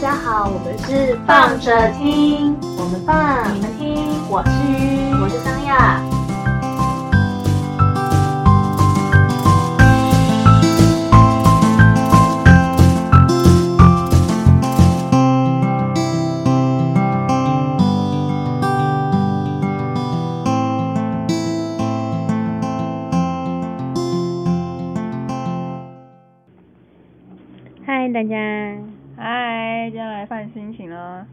家好，我们是放着听，我们放，你们听，我是鱼，我是张亚。嗨，大家，嗨，今天来放心情了。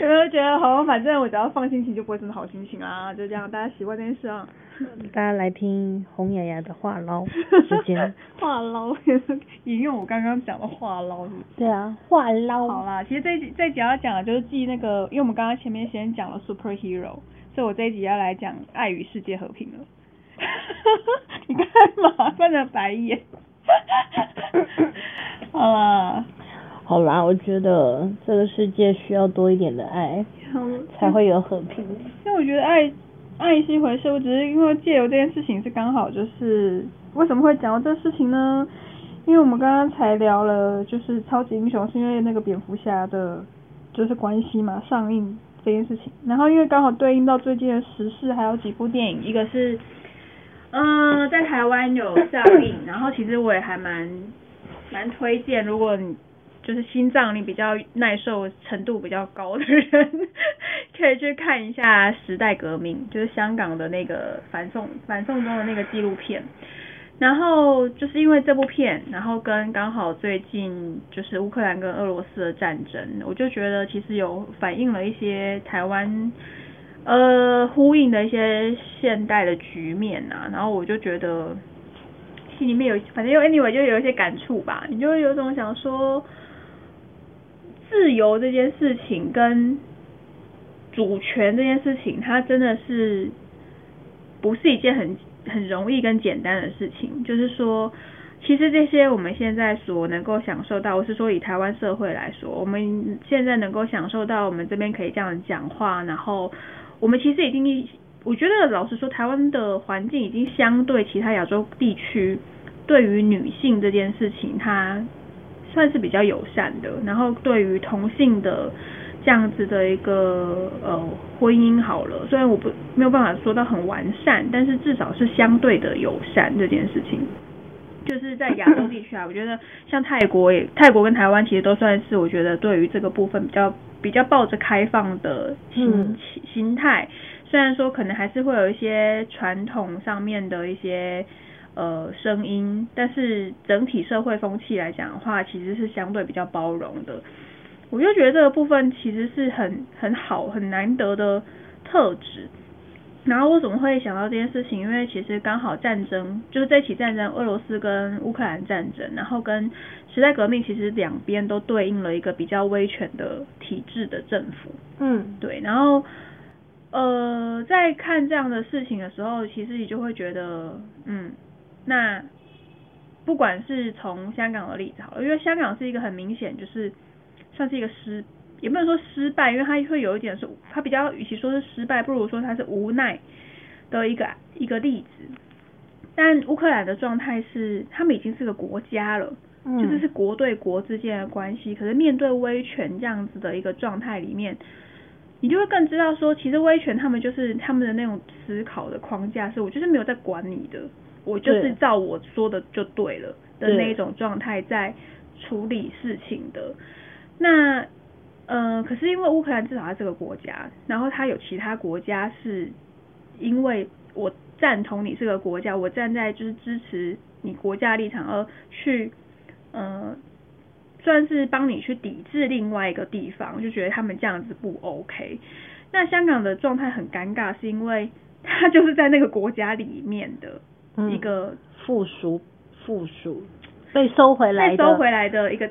有没有觉得好？反正我只要放心情，就不会什么好心情啦，就这样，大家习惯这件事啊。大家来听洪雅雅的话唠 时间。话唠，引用我刚刚讲的话唠。对啊，话唠。好啦，其实这一集这集要讲的就是记那个，因为我们刚刚前面先讲了 superhero，所以我这一集要来讲爱与世界和平了。你干嘛 翻着白眼？好啦。好啦，我觉得这个世界需要多一点的爱，才会有和平。因为我觉得爱爱是一回事，我只是因为借由这件事情是刚好就是为什么会讲到这事情呢？因为我们刚刚才聊了就是超级英雄是因为那个蝙蝠侠的，就是关系嘛上映这件事情，然后因为刚好对应到最近的时事，还有几部电影，一个是嗯在台湾有 上映，然后其实我也还蛮蛮推荐，如果你。就是心脏你比较耐受程度比较高的人，可以去看一下《时代革命》，就是香港的那个反送反送中的那个纪录片。然后就是因为这部片，然后跟刚好最近就是乌克兰跟俄罗斯的战争，我就觉得其实有反映了一些台湾呃呼应的一些现代的局面啊。然后我就觉得心里面有，反正又 anyway 就有一些感触吧。你就会有种想说。自由这件事情跟主权这件事情，它真的是不是一件很很容易跟简单的事情。就是说，其实这些我们现在所能够享受到，我是说以台湾社会来说，我们现在能够享受到，我们这边可以这样讲话，然后我们其实已经，我觉得老实说，台湾的环境已经相对其他亚洲地区，对于女性这件事情，它。算是比较友善的，然后对于同性的这样子的一个呃婚姻好了，虽然我不没有办法说到很完善，但是至少是相对的友善这件事情，就是在亚洲地区啊，我觉得像泰国也泰国跟台湾其实都算是我觉得对于这个部分比较比较抱着开放的心心态，虽然说可能还是会有一些传统上面的一些。呃，声音，但是整体社会风气来讲的话，其实是相对比较包容的。我就觉得这个部分其实是很很好、很难得的特质。然后我怎么会想到这件事情？因为其实刚好战争就是这起战争，俄罗斯跟乌克兰战争，然后跟时代革命，其实两边都对应了一个比较威权的体制的政府。嗯，对。然后呃，在看这样的事情的时候，其实你就会觉得，嗯。那不管是从香港的例子好了，因为香港是一个很明显就是算是一个失，也不能说失败，因为它会有一点是，它比较与其说是失败，不如说它是无奈的一个一个例子。但乌克兰的状态是，他们已经是个国家了，就是是国对国之间的关系。可是面对威权这样子的一个状态里面，你就会更知道说，其实威权他们就是他们的那种思考的框架是，我就是没有在管你的。我就是照我说的就对了的那种状态在处理事情的。那呃，可是因为乌克兰至少它这个国家，然后它有其他国家是因为我赞同你这个国家，我站在就是支持你国家立场而去呃，算是帮你去抵制另外一个地方，就觉得他们这样子不 OK。那香港的状态很尴尬，是因为它就是在那个国家里面的。一个附属附属被收回来被收回来的一个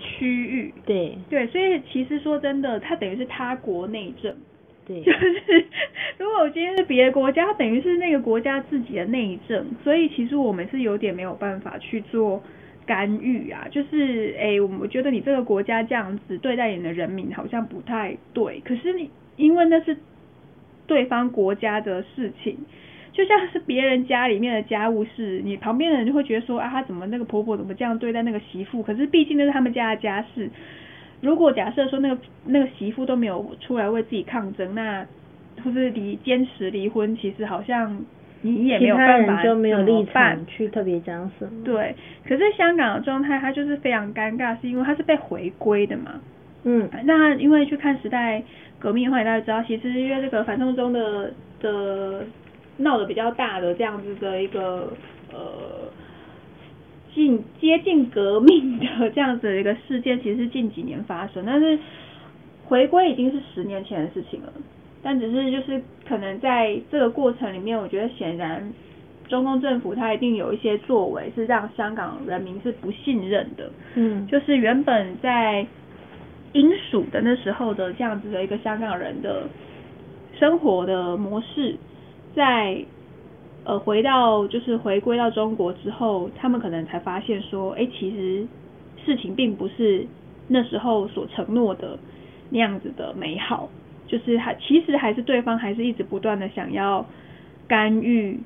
区域，对。对，所以其实说真的，它等于是他国内政，对，就是 如果我今天是别的国家，等于是那个国家自己的内政，所以其实我们是有点没有办法去做干预啊，就是哎，我觉得你这个国家这样子对待你的人民好像不太对，可是你因为那是对方国家的事情。就像是别人家里面的家务事，你旁边的人就会觉得说啊，他怎么那个婆婆怎么这样对待那个媳妇？可是毕竟那是他们家的家事。如果假设说那个那个媳妇都没有出来为自己抗争，那或是离坚持离婚，其实好像你也没有办法就没有立场去特别讲什么。对，可是香港的状态，它就是非常尴尬，是因为它是被回归的嘛。嗯。那因为去看时代革命的话，大家知道，其实因为这个反送中的的闹得比较大的这样子的一个呃。近接近革命的这样子的一个事件，其实是近几年发生，但是回归已经是十年前的事情了。但只是就是可能在这个过程里面，我觉得显然中共政府它一定有一些作为是让香港人民是不信任的。嗯，就是原本在英属的那时候的这样子的一个香港人的生活的模式，在。呃，回到就是回归到中国之后，他们可能才发现说，哎，其实事情并不是那时候所承诺的那样子的美好，就是还其实还是对方还是一直不断的想要干预，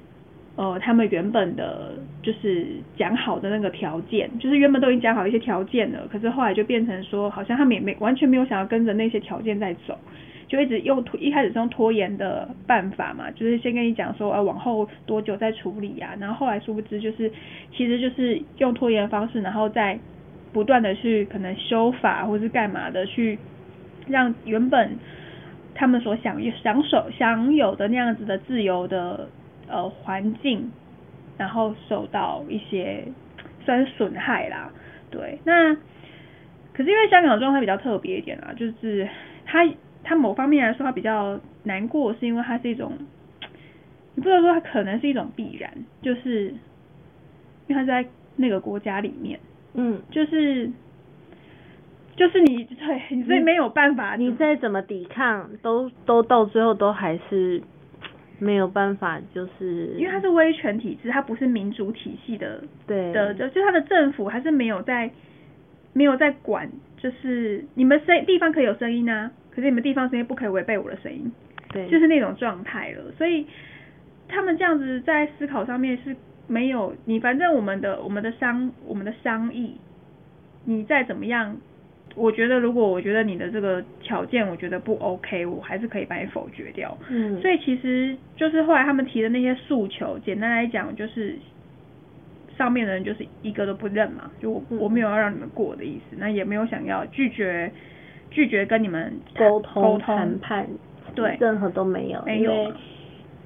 呃，他们原本的就是讲好的那个条件，就是原本都已经讲好一些条件了，可是后来就变成说，好像他们也没完全没有想要跟着那些条件在走。就一直用拖，一开始是用拖延的办法嘛，就是先跟你讲说，呃，往后多久再处理呀？然后后来殊不知，就是其实就是用拖延的方式，然后再不断的去可能修法或是干嘛的，去让原本他们所享享受享有的那样子的自由的呃环境，然后受到一些算是损害啦。对，那可是因为香港的状态比较特别一点啊，就是它。他某方面来说，他比较难过，是因为它是一种，你不能说它可能是一种必然，就是因为他在那个国家里面，嗯，就是就是你对，所以没有办法，你再怎么抵抗，都都到最后都还是没有办法，就是因为它是威权体制，它不是民主体系的，对的，就就它的政府还是没有在没有在管，就是你们声地方可以有声音啊。可是你们地方声音不可以违背我的声音，对，就是那种状态了。所以他们这样子在思考上面是没有你，反正我们的我们的商我们的商议，你再怎么样，我觉得如果我觉得你的这个条件我觉得不 OK，我还是可以把你否决掉。嗯，所以其实就是后来他们提的那些诉求，简单来讲就是上面的人就是一个都不认嘛，就我我没有要让你们过的意思，那也没有想要拒绝。拒绝跟你们沟通谈判，对，任何都没有，没有，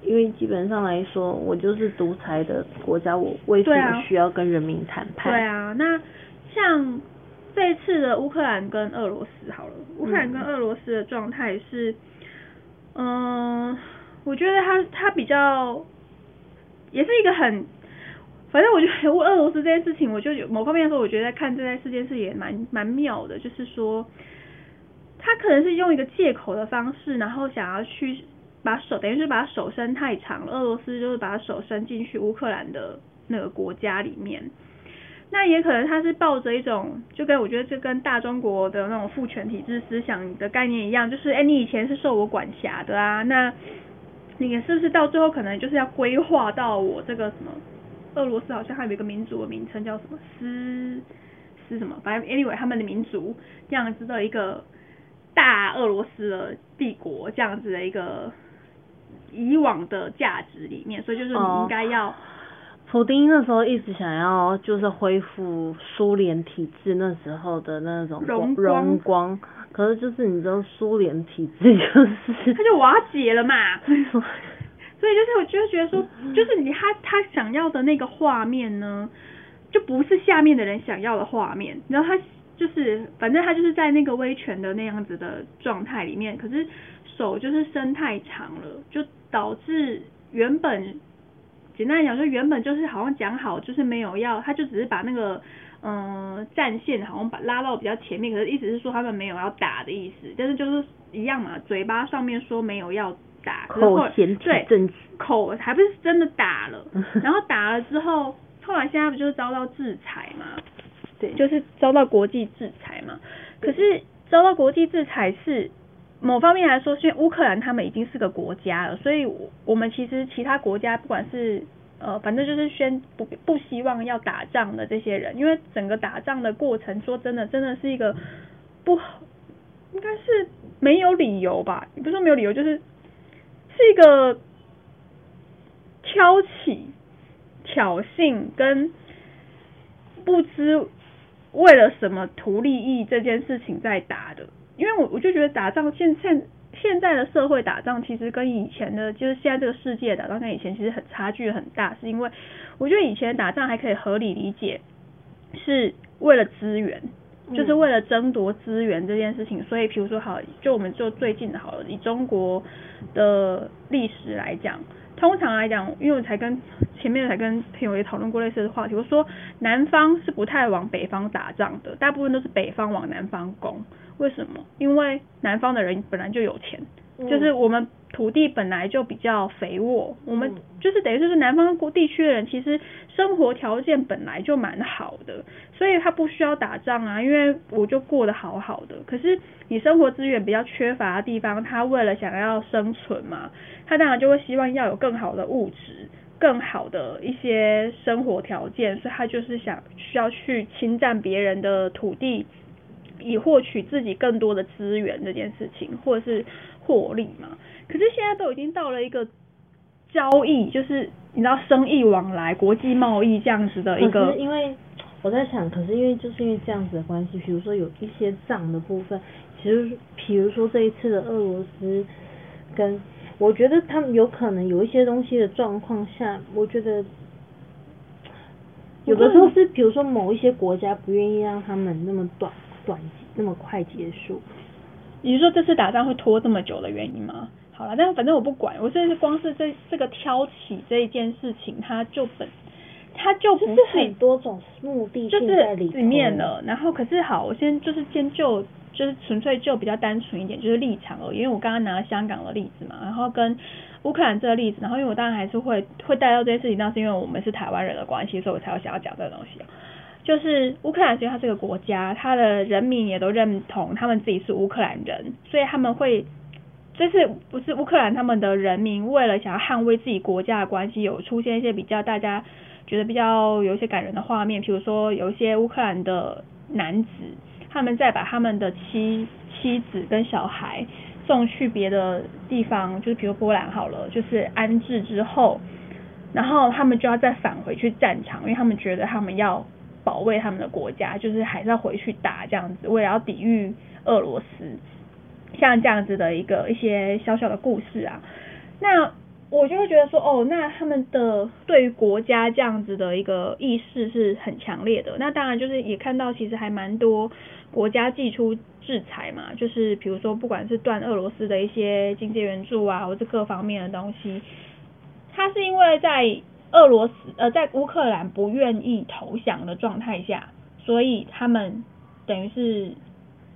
因为基本上来说，我就是独裁的国家，我为什么需要跟人民谈判？对啊，那像这一次的乌克兰跟俄罗斯好了，乌克兰跟俄罗斯的状态是，嗯，我觉得他他比较，也是一个很，反正我觉得俄罗斯这件事情，我就某方面来说，我觉得看这件事件是也蛮蛮妙的，就是说。他可能是用一个借口的方式，然后想要去把手，等于是把手伸太长了。俄罗斯就是把手伸进去乌克兰的那个国家里面。那也可能他是抱着一种，就跟我觉得这跟大中国的那种父权体制思想的概念一样，就是哎，你以前是受我管辖的啊，那你是不是到最后可能就是要规划到我这个什么？俄罗斯好像还有一个民族的名称叫什么斯斯什么？反正 anyway 他们的民族这样子的一个。大俄罗斯的帝国这样子的一个以往的价值里面，所以就是你应该要，普丁那时候一直想要就是恢复苏联体制那时候的那种荣荣光，可是就是你知道苏联体制就是他就瓦解了嘛，所以就是我就觉得说，就是你他他想要的那个画面呢，就不是下面的人想要的画面，然后他。就是，反正他就是在那个威权的那样子的状态里面，可是手就是伸太长了，就导致原本简单来讲，就原本就是好像讲好，就是没有要，他就只是把那个嗯战线好像把拉到比较前面，可是意思是说他们没有要打的意思，但是就是一样嘛，嘴巴上面说没有要打，口嫌体正直，口还不是真的打了，然后打了之后，后来现在不就是遭到制裁嘛？对，就是遭到国际制裁嘛。可是遭到国际制裁是某方面来说，因为乌克兰他们已经是个国家了，所以我们其实其他国家不管是呃，反正就是宣不不希望要打仗的这些人，因为整个打仗的过程，说真的，真的是一个不应该是没有理由吧？也不是说没有理由，就是是一个挑起、挑衅跟不知为了什么图利益这件事情在打的。因为我我就觉得打仗现现现在的社会打仗其实跟以前的，就是现在这个世界打仗跟以前其实很差距很大，是因为我觉得以前打仗还可以合理理解，是为了资源，就是为了争夺资源这件事情。所以，比如说好，就我们就最近的好了，以中国的历史来讲，通常来讲，因为我才跟前面才跟朋友也讨论过类似的话题，我说南方是不太往北方打仗的，大部分都是北方往南方攻。为什么？因为南方的人本来就有钱，就是我们土地本来就比较肥沃，我们就是等于就是南方地区的人，其实生活条件本来就蛮好的，所以他不需要打仗啊，因为我就过得好好的。可是你生活资源比较缺乏的地方，他为了想要生存嘛，他当然就会希望要有更好的物质、更好的一些生活条件，所以他就是想需要去侵占别人的土地。以获取自己更多的资源这件事情，或者是获利嘛？可是现在都已经到了一个交易，就是你知道生意往来、国际贸易这样子的一个。因为我在想，可是因为就是因为这样子的关系，比如说有一些账的部分，其实比如说这一次的俄罗斯跟，我觉得他们有可能有一些东西的状况下，我觉得有的时候是比如说某一些国家不愿意让他们那么短。短那么快结束，你是说这次打仗会拖这么久的原因吗？好了，但反正我不管，我现在是光是这这个挑起这一件事情，它就本它就不是很多种目的就是里面了。然后可是好，我先就是先就就是纯粹就比较单纯一点，就是立场而已。因为我刚刚拿了香港的例子嘛，然后跟乌克兰这个例子，然后因为我当然还是会会带到这些事情，那是因为我们是台湾人的关系，所以我才会想要讲这个东西。就是乌克兰，因为它这个国家，它的人民也都认同他们自己是乌克兰人，所以他们会，这是不是乌克兰他们的人民为了想要捍卫自己国家的关系，有出现一些比较大家觉得比较有一些感人的画面，比如说有一些乌克兰的男子，他们在把他们的妻妻子跟小孩送去别的地方，就是比如波兰好了，就是安置之后，然后他们就要再返回去战场，因为他们觉得他们要。保卫他们的国家，就是还是要回去打这样子，为了要抵御俄罗斯，像这样子的一个一些小小的故事啊。那我就会觉得说，哦，那他们的对于国家这样子的一个意识是很强烈的。那当然就是也看到，其实还蛮多国家寄出制裁嘛，就是比如说不管是断俄罗斯的一些经济援助啊，或者各方面的东西，它是因为在。俄罗斯呃，在乌克兰不愿意投降的状态下，所以他们等于是，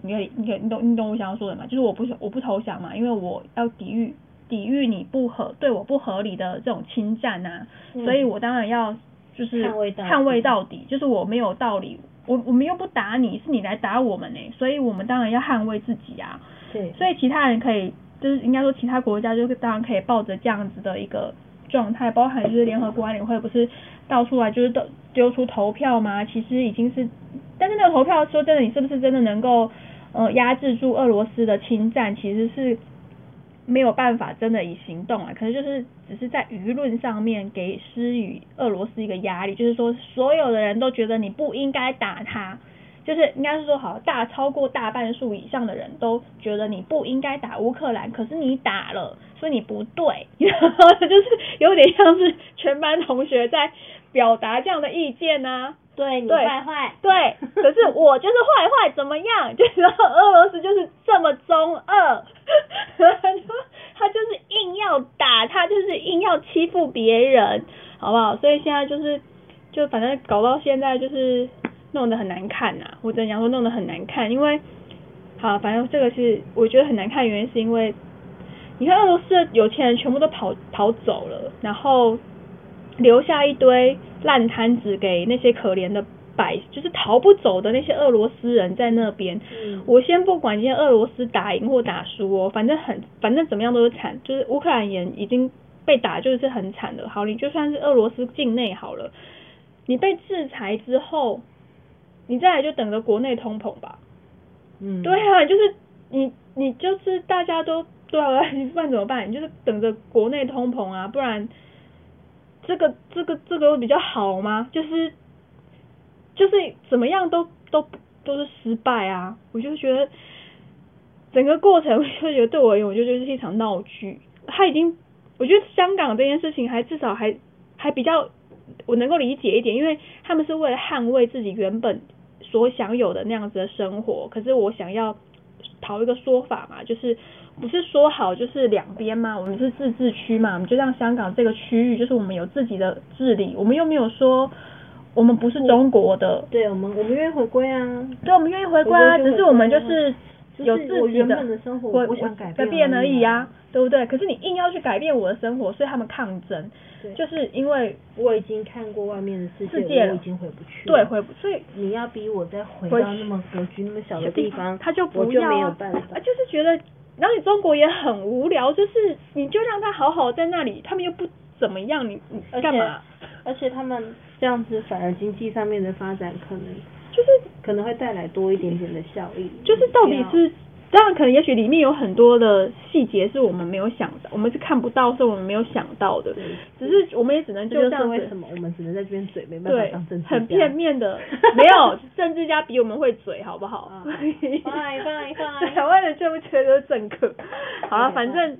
你可以你可以你懂你懂我想要说的吗？就是我不我不投降嘛，因为我要抵御抵御你不合对我不合理的这种侵占呐，所以我当然要就是捍卫到底，就是我没有道理，我我们又不打你，是你来打我们呢，所以我们当然要捍卫自己啊。对，所以其他人可以就是应该说其他国家就是当然可以抱着这样子的一个。状态包含就是联合国安理会不是到处来就是都丢出投票吗？其实已经是，但是那个投票说真的，你是不是真的能够呃压制住俄罗斯的侵占？其实是没有办法真的以行动啊，可能就是只是在舆论上面给施予俄罗斯一个压力，就是说所有的人都觉得你不应该打他。就是应该是说好，大超过大半数以上的人都觉得你不应该打乌克兰，可是你打了，所以你不对，然后就是有点像是全班同学在表达这样的意见呢。对你坏坏，对，可是我就是坏坏，怎么样？就是俄罗斯就是这么中二，他就是硬要打，他就是硬要欺负别人，好不好？所以现在就是，就反正搞到现在就是。弄得很难看呐，我只能讲说弄得很难看，因为好，反正这个是我觉得很难看，原因是因为你看俄罗斯的有钱人全部都跑跑走了，然后留下一堆烂摊子给那些可怜的百就是逃不走的那些俄罗斯人在那边。嗯我先不管今天俄罗斯打赢或打输哦，反正很反正怎么样都是惨，就是乌克兰也已经被打就是很惨的。好，你就算是俄罗斯境内好了，你被制裁之后，你再来就等着国内通膨吧。嗯，对啊，就是你你就是大家都对啊，不然怎么办？你就是等着国内通膨啊，不然这个这个这个会比较好吗？就是就是怎么样都都都是失败啊！我就觉得整个过程，我就觉得对我而言，我就觉得是一场闹剧。他已经，我觉得香港这件事情还至少还还比较我能够理解一点，因为他们是为了捍卫自己原本所享有的那样子的生活。可是我想要讨一个说法嘛，就是不是说好就是两边嘛，我们是自治区嘛，我们就让香港这个区域就是我们有自己的治理，我们又没有说我们不是中国的，对我们我们愿意回归啊，对，我们愿意回归啊，只是我们就是有自己的本的生活我我想改改变而已啊而已啊，对不对？可是你硬要去改变我的生活，所以他们抗争，对就是因为我已经看过外面的世界，世界我已经回不去了。对回不，所以你要逼我再回回到那么格局那么小的地方，他就不我就要啊没有办法啊，。就是觉得，然后你中国也很无聊，就是你就让他好好在那里，他们又不怎么样，你你干嘛？而且他们这样子，反而经济上面的发展可能就是可能会带来多一点点的效益。就是到底是。当然，可能也许里面有很多的细节是我们没有想到，我们是看不到，是我们没有想到的。只是我们也只能就是这样子为什么我们只能在这边嘴，没办法当政，治家。很片面的，没有政治家比我们会嘴，好不好？啊 拜拜拜台湾人缺的就是政客。好了，反正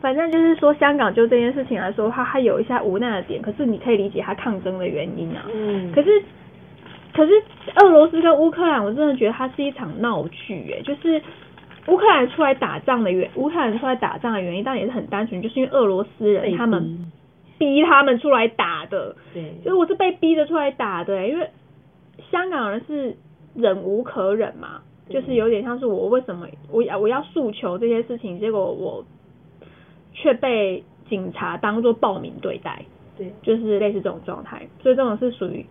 反正就是说，香港就这件事情来说，它还有一些无奈的点，可是你可以理解它抗争的原因啊。嗯，可是可是俄罗斯跟乌克兰，我真的觉得它是一场闹剧，哎，就是乌克兰出来打仗的原，乌克兰出来打仗的原因，当然也是很单纯，就是因为俄罗斯人他们逼。逼他们出来打的。对，就是我是被逼着出来打的、欸，因为香港人是忍无可忍嘛，就是有点像是我为什么我要我要诉求这些事情，结果我却被警察当做暴民对待，对。就是类似这种状态，所以这种是属于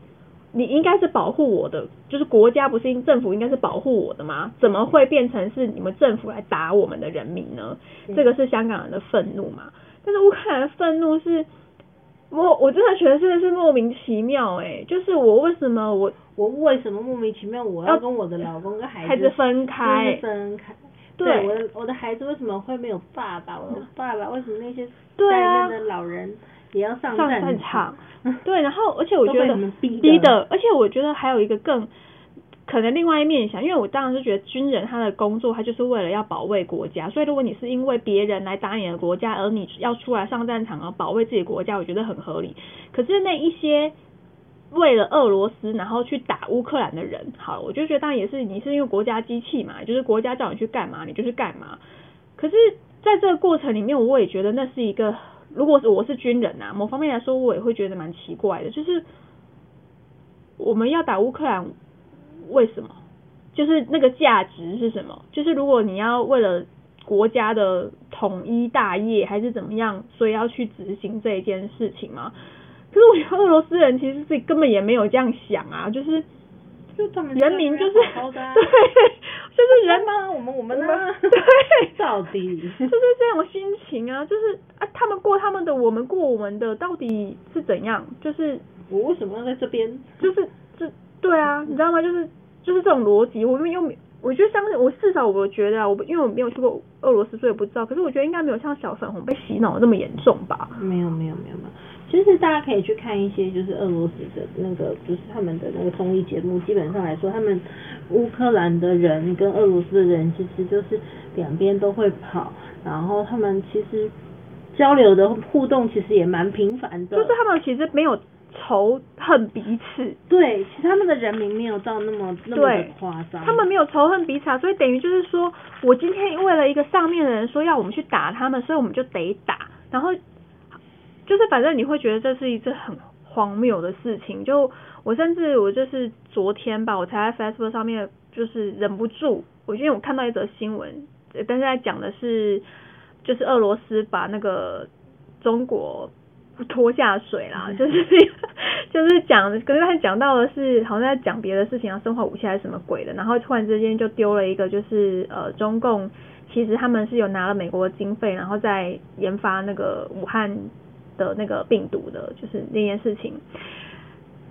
你应该是保护我的，就是国家不是应政府应该是保护我的吗？怎么会变成是你们政府来打我们的人民呢？嗯这个是香港人的愤怒嘛？但是乌克兰的愤怒是。我我真的觉得真的是莫名其妙哎、就是我为什么我我为什么莫名其妙我要跟我的老公跟孩子分开分开？对我的我的孩子为什么会没有爸爸？我的爸爸为什么那些对啊家里面的老人也要上上战战场？对，然后而且我觉得逼的而且我觉得还有一个更可能另外一面想，因为我当然是觉得军人他的工作他就是为了要保卫国家，所以如果你是因为别人来打你的国家，而你要出来上战场而保卫自己国家，我觉得很合理。可是那一些为了俄罗斯然后去打乌克兰的人，好，我就觉得当然也是你是因为国家机器嘛，就是国家叫你去干嘛，你就去干嘛。可是在这个过程里面，我也觉得那是一个，如果是我是军人啊，某方面来说，我也会觉得蛮奇怪的，就是我们要打乌克兰，为什么？就是那个价值是什么？就是如果你要为了国家的统一大业还是怎么样，所以要去执行这一件事情吗？可是我觉得俄罗斯人其实自己根本也没有这样想啊，就是就他们人民就是对，就是人吗？我们我们呢？对到底就是这种心情啊，就是啊，他们过他们的，我们过我们的，到底是怎样？就是我为什么要在这边？就是就对啊，你知道吗？就是就是这种逻辑，我们又没，我觉得相信我至少我觉得啊，我因为我没有去过俄罗斯，所以我不知道。可是我觉得应该没有像小粉红被洗脑的这么严重吧？没有没有没有没有，其实大家可以去看一些就是俄罗斯的那个就是他们的那个综艺节目，基本上来说，他们乌克兰的人跟俄罗斯的人其实就是两边都会跑，然后他们其实交流的互动其实也蛮频繁的，就是他们其实没有仇恨彼此，对，其实他们的人民没有到那么那么的夸张，他们没有仇恨彼此啊，所以等于就是说，我今天为了一个上面的人说要我们去打他们，所以我们就得打，然后就是反正你会觉得这是一件很荒谬的事情。就我甚至我就是昨天吧，我才在 Facebook 上面就是忍不住，我因为我看到一则新闻，呃但是在讲的是就是俄罗斯把那个中国拖下水啦，就是就是讲，可是他讲到的是好像在讲别的事情啊，生化武器还是什么鬼的，然后突然之间就丢了一个，就是呃，中共其实他们是有拿了美国的经费，然后在研发那个武汉的那个病毒的，就是那件事情。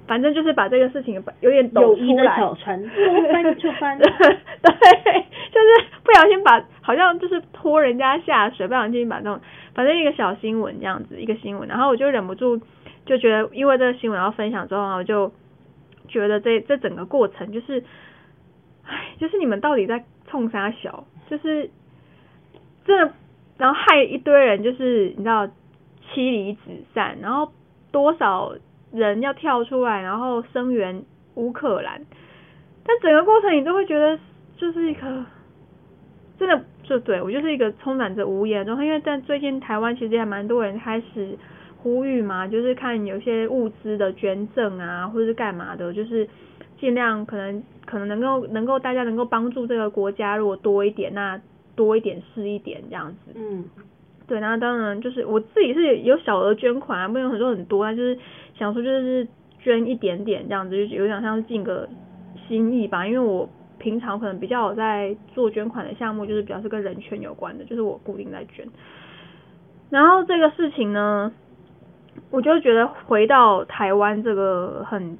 反正就是把这个事情有点抖出来，小船说翻就翻。对，就是不小心把好像就是拖人家下水，不小心把那种反正一个小新闻这样子一个新闻，然后我就忍不住就觉得，因为这个新闻要分享之后，我就觉得这这整个过程就是，唉，就是你们到底在冲啥小，就是真的，然后害一堆人，就是你知道妻离子散，然后多少人要跳出来，然后声援乌克兰，但整个过程你都会觉得就是一个真的就对我就是一个充满着无言的状态，因为在最近台湾其实也蛮多人开始呼吁嘛，就是看有些物资的捐赠啊，或者是干嘛的，就是尽量可能可能能够能够大家能够帮助这个国家，如果多一点，那多一点是一点这样子。嗯，对，然后当然就是我自己是有小额捐款啊，没有很多很多，啊就是想说就是捐一点点这样子，就有点像是尽个心意吧。因为我平常可能比较有在做捐款的项目，就是比较是跟人权有关的，就是我固定在捐。然后这个事情呢，我就觉得回到台湾这个很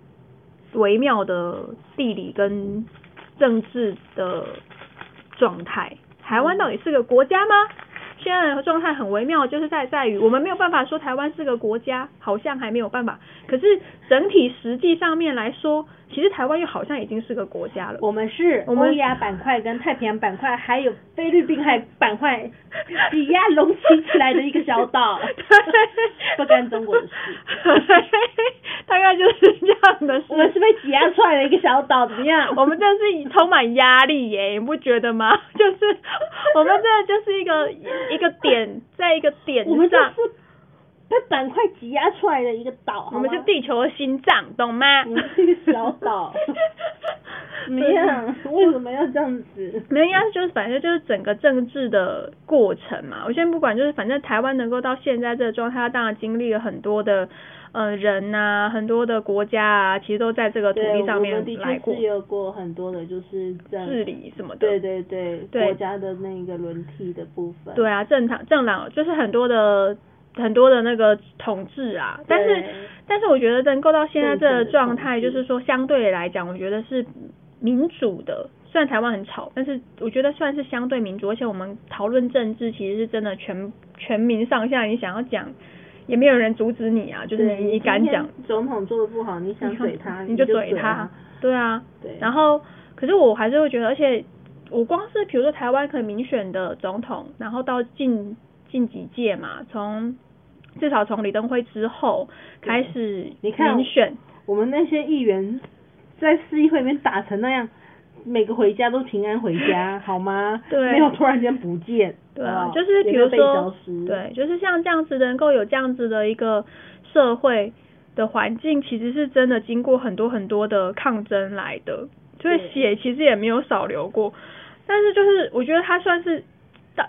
微妙的地理跟政治的状态，台湾到底是个国家吗？现在的状态很微妙，就是在在于我们没有办法说台湾是个国家，好像还没有办法。可是整体实际上面来说，其实台湾又好像已经是个国家了。我们是我们欧亚板块跟太平洋板块，还有菲律宾海板块 挤压隆起起来的一个小岛，不干中国的事。大概就是这样的事。我们是被挤压出来的一个小岛，怎么样？我们真的是充满压力耶，你不觉得吗？就是我们真的就是一个一个点，在一个点我们就上，是被板块挤压出来的一个岛，我们是地球的心脏，懂吗？我们是一个小岛，怎么样？为什么要这样子？没有，应该就是反正就是整个政治的过程嘛。我先不管，就是反正台湾能够到现在这个状态，它当然经历了很多的呃人呐、很多的国家啊，其实都在这个土，地上面来过确是有过很多的，就是政治理什么的。对对对，对国家的那个轮替的部分。对啊，政党政党就是很多的很多的那个统治啊，但是但是我觉得能够到现在这个状态，就是说相对来讲，我觉得是民主的。虽然台湾很吵，但是我觉得算是相对民主，而且我们讨论政治其实是真的全全民上下，你想要讲也没有人阻止你啊，就是你你敢讲，总统做的不好，你想怼他，你就怼他他。，对啊，对，然后，可是我还是会觉得，而且我光是比如说台湾可以民选的总统，然后到近近几届嘛，从至少从李登辉之后开始你看民选，我们那些议员在市议会里面打成那样，每个回家都平安回家，好吗？对没有突然间不见。对啊，就是比如说，对，就是像这样子能够有这样子的一个社会的环境，其实是真的经过很多很多的抗争来的，所以血其实也没有少流过。但是就是我觉得他算是到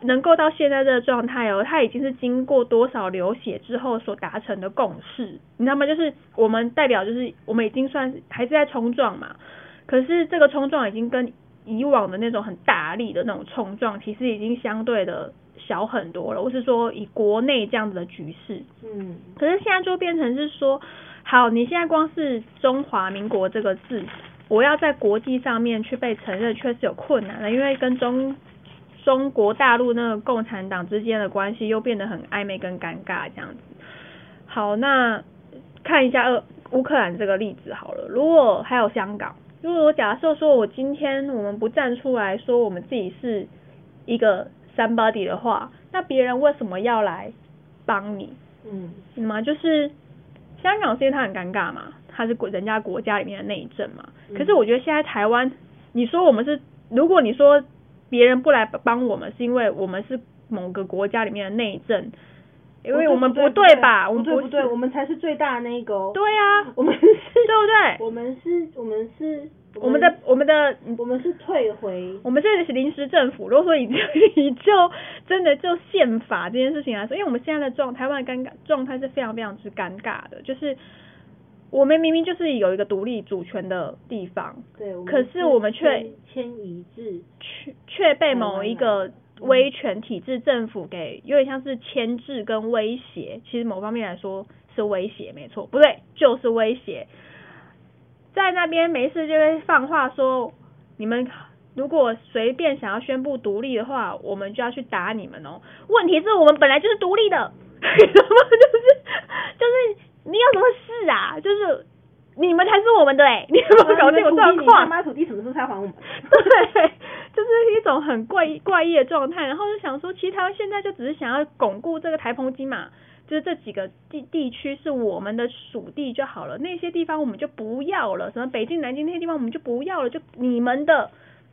能够到现在这个状态哦，它已经是经过多少流血之后所达成的共识，你知道吗？就是我们代表就是我们已经算还是在冲撞嘛，可是这个冲撞已经跟以往的那种很大力的那种冲撞，其实已经相对的小很多了。我是说以国内这样子的局势，嗯，可是现在就变成是说，好，你现在光是中华民国这个字，我要在国际上面去被承认，确实有困难了，因为跟中中国大陆那个共产党之间的关系又变得很暧昧跟尴尬这样子。好，那看一下呃乌克兰这个例子好了，如果还有香港，如果我假设说我今天我们不站出来说我们自己是一个 somebody 的话，那别人为什么要来帮你？嗯，嗯吗？就是香港是因为它很尴尬嘛，它是国人家国家里面的内政嘛。嗯可是我觉得现在台湾，你说我们是，如果你说别人不来帮我们，是因为我们是某个国家里面的内政，因为我们不对吧？我们不对不对，我们才是最大的那一个哦。对啊，我们是，对不对？我们是，我们是，我们的我们的我们是退回，我们是临时政府，如果说以以就 真的就宪法这件事情来说，因为我们现在的状台湾的尴尬状态是非常非常之尴尬的，就是我们明明就是有一个独立主权的地方，对，可是我们却迁迁移至却却被某一个威权体制政府给有点像是牵制跟威胁，其实某方面来说是威胁，没错，不对，就是威胁。在那边没事就会放话说，你们如果随便想要宣布独立的话，我们就要去打你们哦。问题是我们本来就是独立的，就是就是你有什么事啊？就是你们才是我们的 哎、你有没有搞这种状况？他妈土地什么时候才还我们？对，就是一种很怪怪异的状态。然后就想说，其实台湾现在就只是想要巩固这个台澎金马，就是这几个地地区是我们的属地就好了，那些地方我们就不要了，什么北京、南京那些地方我们就不要了，就你们的。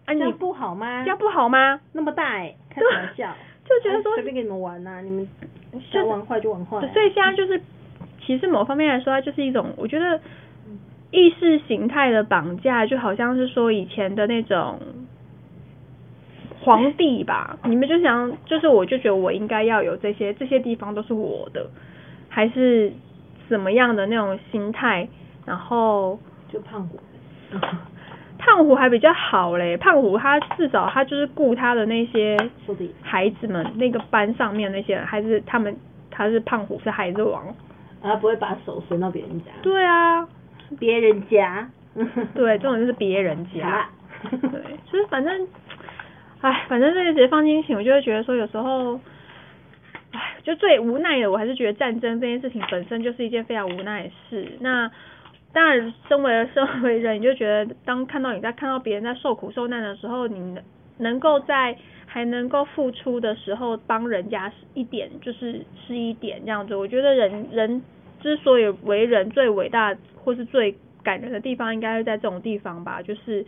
啊，你这样不好吗？这样不好吗？那么大哎、开玩笑？就觉得说随便给你们玩呐、你们想玩坏就玩坏、啊。所以现在就是，其实某方面来说，它就是一种我觉得意识形态的绑架，就好像是说以前的那种皇帝吧，你们就想，就是我就觉得我应该要有这些，这些地方都是我的，还是怎么样的那种心态，然后就胖虎。胖虎还比较好嘞，胖虎他至少他就是顾他的那些孩子们，那个班上面那些人，还是他们他是胖虎是孩子王，啊，不会把手伸到别人家。对啊，别人家。对，这种就是别人家啦，对，就是反正，哎，反正这些解放心情，我就会觉得说有时候，哎，就最无奈的，我还是觉得战争这件事情本身就是一件非常无奈的事。那当然，身为身为人，你就觉得当看到你在看到别人在受苦受难的时候，你能能够在还能够付出的时候帮人家一点，就是是一点这样子。我觉得人人之所以为人最伟大或是最感人的地方，应该是在这种地方吧，就是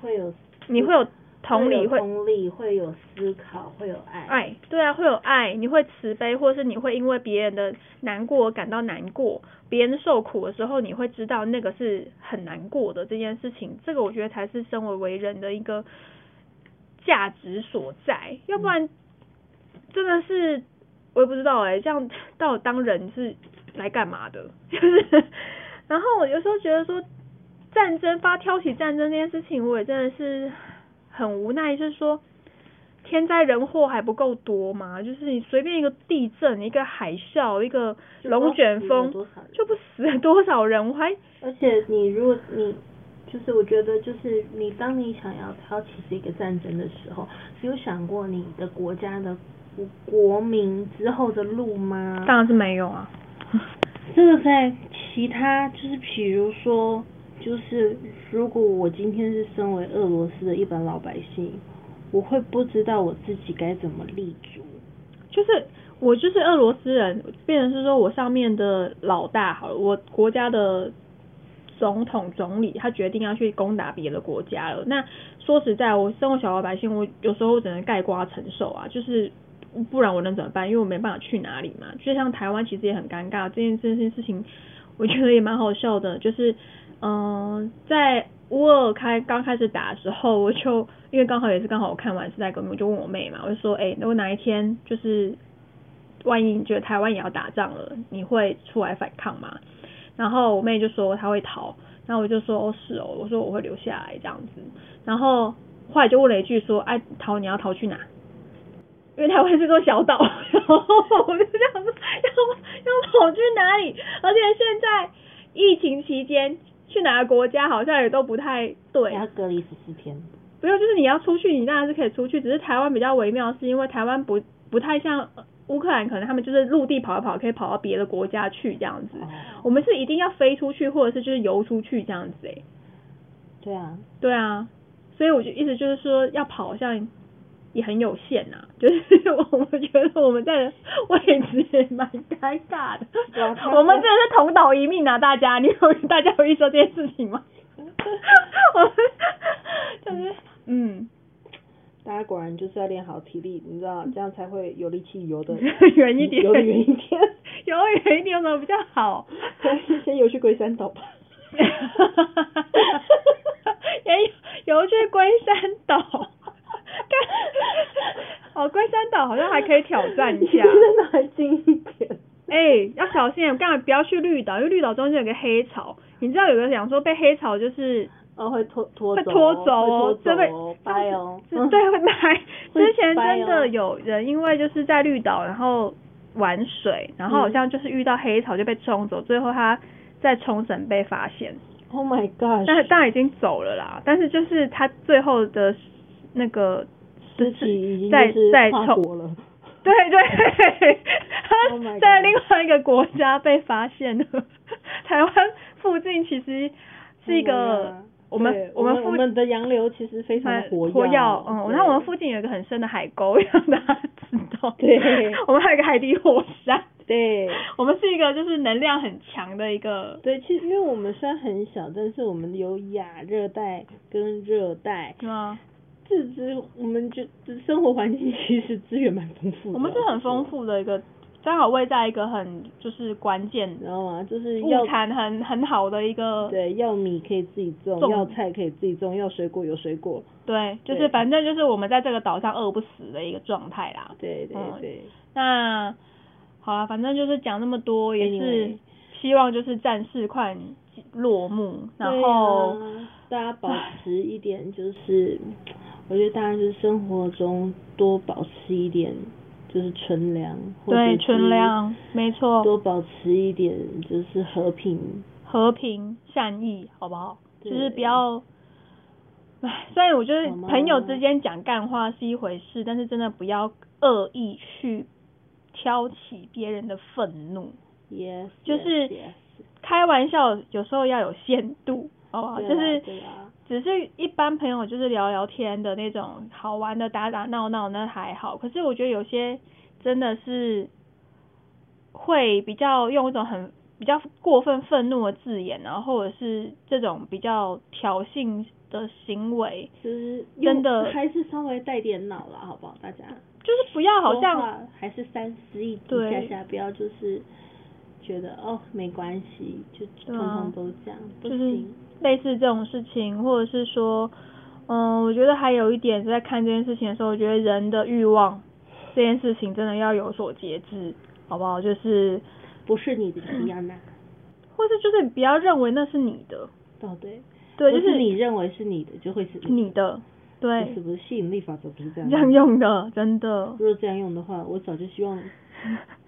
会有你会有同理，会会同理，会有思考，会有爱。爱，对啊，会有爱，你会慈悲，或是你会因为别人的难过而感到难过，别人受苦的时候，你会知道那个是很难过的这件事情，这个我觉得才是身为为人的一个价值所在，要不然真的是我也不知道哎、这样到底当人是来干嘛的？就是，然后我有时候觉得说战争发挑起战争这件事情，我也真的是很无奈，就是说。天灾人祸还不够多吗？就是你随便一个地震、一个海啸、一个龙卷风，就不死多少人就不死了多少人？我还而且你如果你就是我觉得就是你当你想要挑起这个战争的时候，你有想过你的国家的国国民之后的路吗？当然是没有啊。这个在其他就是比如说，就是如果我今天是身为俄罗斯的一般老百姓，我会不知道我自己该怎么立足。就是我就是俄罗斯人，变成是说我上面的老大好了，我国家的总统总理他决定要去攻打别的国家了。那说实在，我身为小老百姓，我有时候只能盖瓜承受啊，就是不然我能怎么办？因为我没办法去哪里嘛。就像台湾其实也很尴尬，这件这件事情，我觉得也蛮好笑的，就是嗯、呃在乌尔开刚开始打的时候，我就因为刚好也是刚好我看完时代革命，我就问我妹嘛，我就说，哎、如果哪一天就是万一你觉得台湾也要打仗了，你会出来反抗吗？然后我妹就说她会逃，然后我就说哦是哦，我说我会留下来这样子，然后后来就问了一句说，哎、逃你要逃去哪？因为台湾是座小岛，然后我就这样说，要要跑去哪里？而且现在疫情期间去哪个国家好像也都不太对，要隔离十四天。不用，就是你要出去，你当然是可以出去，只是台湾比较微妙，是因为台湾不不太像呃乌克兰，可能他们就是陆地跑一跑，可以跑到别的国家去这样子。哦，我们是一定要飞出去，或者是就是游出去这样子。诶、对啊，对啊，所以我就意思就是说，要跑好像也很有限呐、就是我们觉得我们在的位置也蛮尴尬的。我们真的是同岛一命啊，大家，你有大家有意识到这件事情吗？我们就是嗯，大家果然就是要练好体力，你知道，这样才会有力气游的 远一点，游的远一点。游远一点有什么比较好？先游去龟山岛吧。哈哈哈哈哈也游去龟山岛，看，哦，龟山岛好像还可以挑战一下。龟山岛还近一点。哎、哎、要小心，我刚才不要去绿岛，因为绿岛中间有个黑潮，你知道有个讲说被黑潮就是哦，会拖拖走，会拖走哦，会这被拖走，掰哦，是对，会掰。之前真的哦有人因为就是在绿岛，然后玩水，然后好像就是遇到黑潮就被冲走，最后他在冲绳被发现，，Oh my god，但是当然已经走了啦。但是就是他最后的那个尸体在就是跨在冲对对，Oh 他在另外一个国家被发现了。台湾附近其实是一 Oh 个我们我们附我们的洋流其实非常的活活跃，嗯，对然后我们附近有一个很深的海沟，让大家知道。对我们还有一个海底火山。对我们是一个就是能量很强的一个，对，其实因为我们虽然很小，但是我们有亚热带跟热带，是吗？自知我们就生活环境其实资源蛮丰富的，我们是很丰富的一个，刚好位在一个很就是关键你知道吗？就是要物产很很好的一个，对，要米可以自己种，种要菜可以自己种，要水果有水果。对，就是反正就是我们在这个岛上饿不死的一个状态啦。对对嗯对，那好了，反正就是讲那么多，也是希望就是战事快落幕，然后啊大家保持一点，就是我觉得大家就是生活中多保持一点，就是纯良，对是纯良，没错，多保持一点就是和平。和平善意，好不好？就是不要，唉，虽然我觉得朋友之间讲干话是一回事，但是真的不要恶意去挑起别人的愤怒。Yes，就是开玩笑有时候要有限度，好不好？就是只是一般朋友就是聊聊天的那种好玩的打打闹闹那还好，可是我觉得有些真的是会比较用一种很比较过分愤怒的字眼，然后或者是这种比较挑衅的行为，就是真的还是稍微带点脑了，好不好？大家就是不要好像还是三思一下下，不要就是觉得哦没关系，就通通都这样，不就是行。类似这种事情，或者是说，嗯，我觉得还有一点在看这件事情的时候，我觉得人的欲望这件事情真的要有所节制，好不好？就是，不是你的 或是就是不要认为那是你的，哦对，对，就是你认为是你的就会是你的，对不是，不是吸引力法则不是这样这样用的，真的。如果这样用的话，我早就希望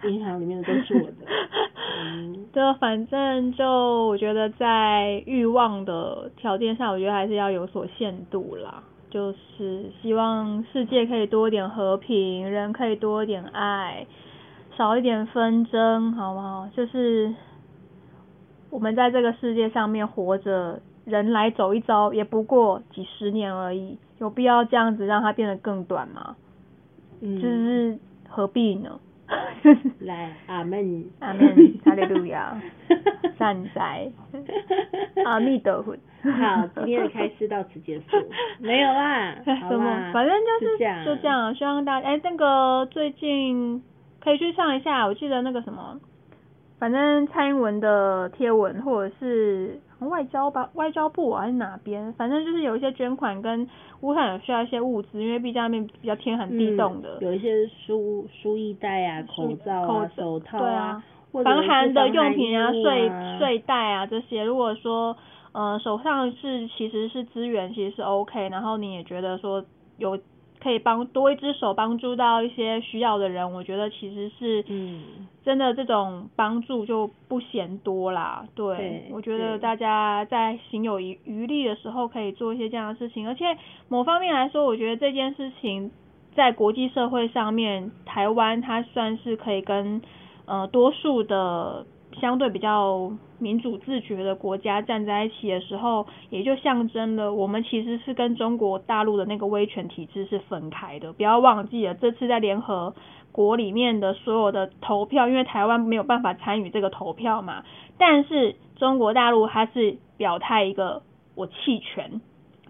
银行里面的都是我的。嗯，对，反正就我觉得在欲望的条件上，我觉得还是要有所限度啦。就是希望世界可以多一点和平，人可以多一点爱，少一点纷争，好不好？就是我们在这个世界上面活着，人来走一遭，也不过几十年而已，有必要这样子让它变得更短吗？嗯就是何必呢？来，阿门，阿门哈利路亚 善哉，阿弥陀佛。好，今天的开示到此结束。没有啦，好什么啦？反正就是就这。样，希望大家哎，那个最近可以去上一下，我记得那个什么，反正蔡英文的贴文或者是外交吧，外交部啊还是哪边，反正就是有一些捐款跟乌克兰有需要一些物资，因为毕竟那边比较天寒地冻的，嗯，有一些输输液袋啊、口罩啊、口罩手套对啊，防寒的用品啊、睡啊。睡袋啊这些，如果说呃手上是其实是资源，其实是 OK，然后你也觉得说有可以帮多一只手帮助到一些需要的人，我觉得其实是嗯，真的这种帮助就不嫌多啦。对对，我觉得大家在行有余余力的时候，可以做一些这样的事情，而且某方面来说，我觉得这件事情在国际社会上面，台湾它算是可以跟呃多数的相对比较民主自觉的国家站在一起的时候，也就象征了我们其实是跟中国大陆的那个威权体制是分开的。不要忘记了，这次在联合国里面的所有的投票，因为台湾没有办法参与这个投票嘛，但是中国大陆它是表态一个我弃权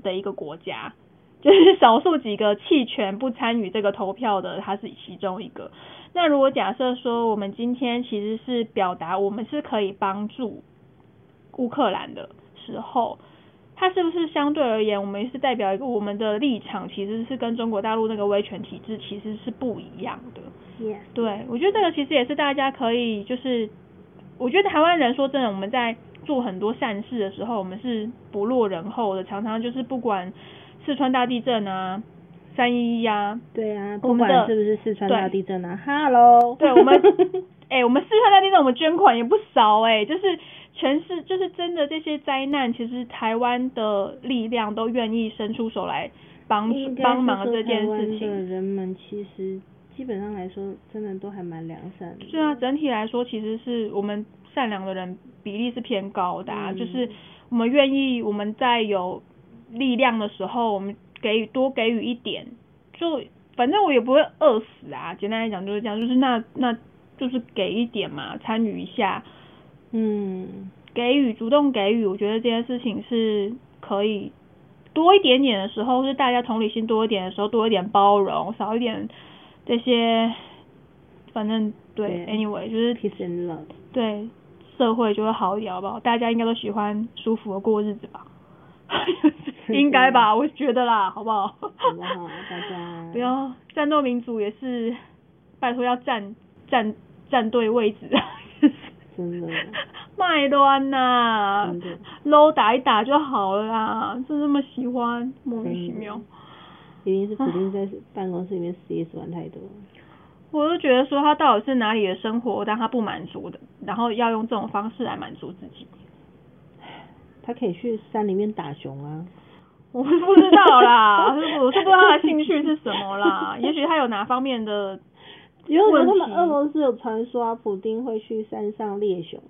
的一个国家。就是少数几个弃权不参与这个投票的，它是其中一个。那如果假设说我们今天其实是表达我们是可以帮助乌克兰的时候，它是不是相对而言，我们是代表一个我们的立场，其实是跟中国大陆那个威权体制其实是不一样的。对，我觉得这个其实也是大家可以，就是我觉得台湾人说真的，我们在做很多善事的时候，我们是不落人后的，常常就是不管四川大地震啊、三一一呀，对啊，不管是不是四川大地震啊，Hello，对我们 哎、我们四川大地震，我们捐款也不少哎、就是全是就是真的这些灾难，其实台湾的力量都愿意伸出手来帮帮忙这件事情。人们其实基本上来说，真的都还蛮良善的。是啊，整体来说，其实是我们善良的人比例是偏高的、啊，嗯就是我们愿意我们在有力量的时候，我们给予多给予一点，就反正我也不会饿死啊。简单来讲就是这样，就是那那就是给一点嘛，参与一下，嗯，给予主动给予，我觉得这件事情是可以多一点点的时候，是大家同理心多一点的时候，多一点包容，少一点这些，反正对对，anyway 就是 peace and love，对社会就会好一点，好不好？大家应该都喜欢舒服的过日子吧？应该吧，我觉得啦，好不好？好不好？大家不要战斗民族也是，拜托要站站站对位置，真的 卖乱呐真的，low 打一打就好了啦，就那么喜欢，莫名其妙。一定是普丁在办公室里面 CS 玩太多。我都觉得说他到底是哪里的生活让他不满足的，然后要用这种方式来满足自己。他可以去山里面打熊啊，我不知道啦，我是不知道他的兴趣是什么啦，也许他有哪方面的因为他们俄罗斯有传说啊，普丁会去山上猎熊。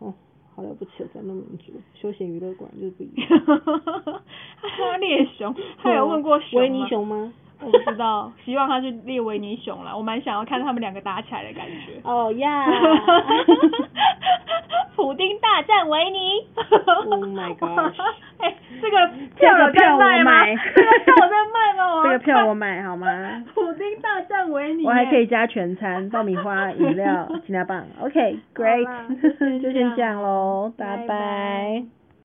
哦，好了不起的战斗民族，休闲娱乐馆就是不一样。他猎熊，他有问过熊维尼？熊吗？我不知道，希望他是列维尼熊啦，我蛮想要看他们两个打起来的感觉。哦呀 普丁大战维尼 Oh my gosh 哎、这个票有在卖吗？这个票我买这个票有在卖吗？这个票我买。买好吗？普丁大战维尼，我还可以加全餐，爆米花、饮料、鸡蛋棒。OK，great，、就先就先这样喽，拜拜拜拜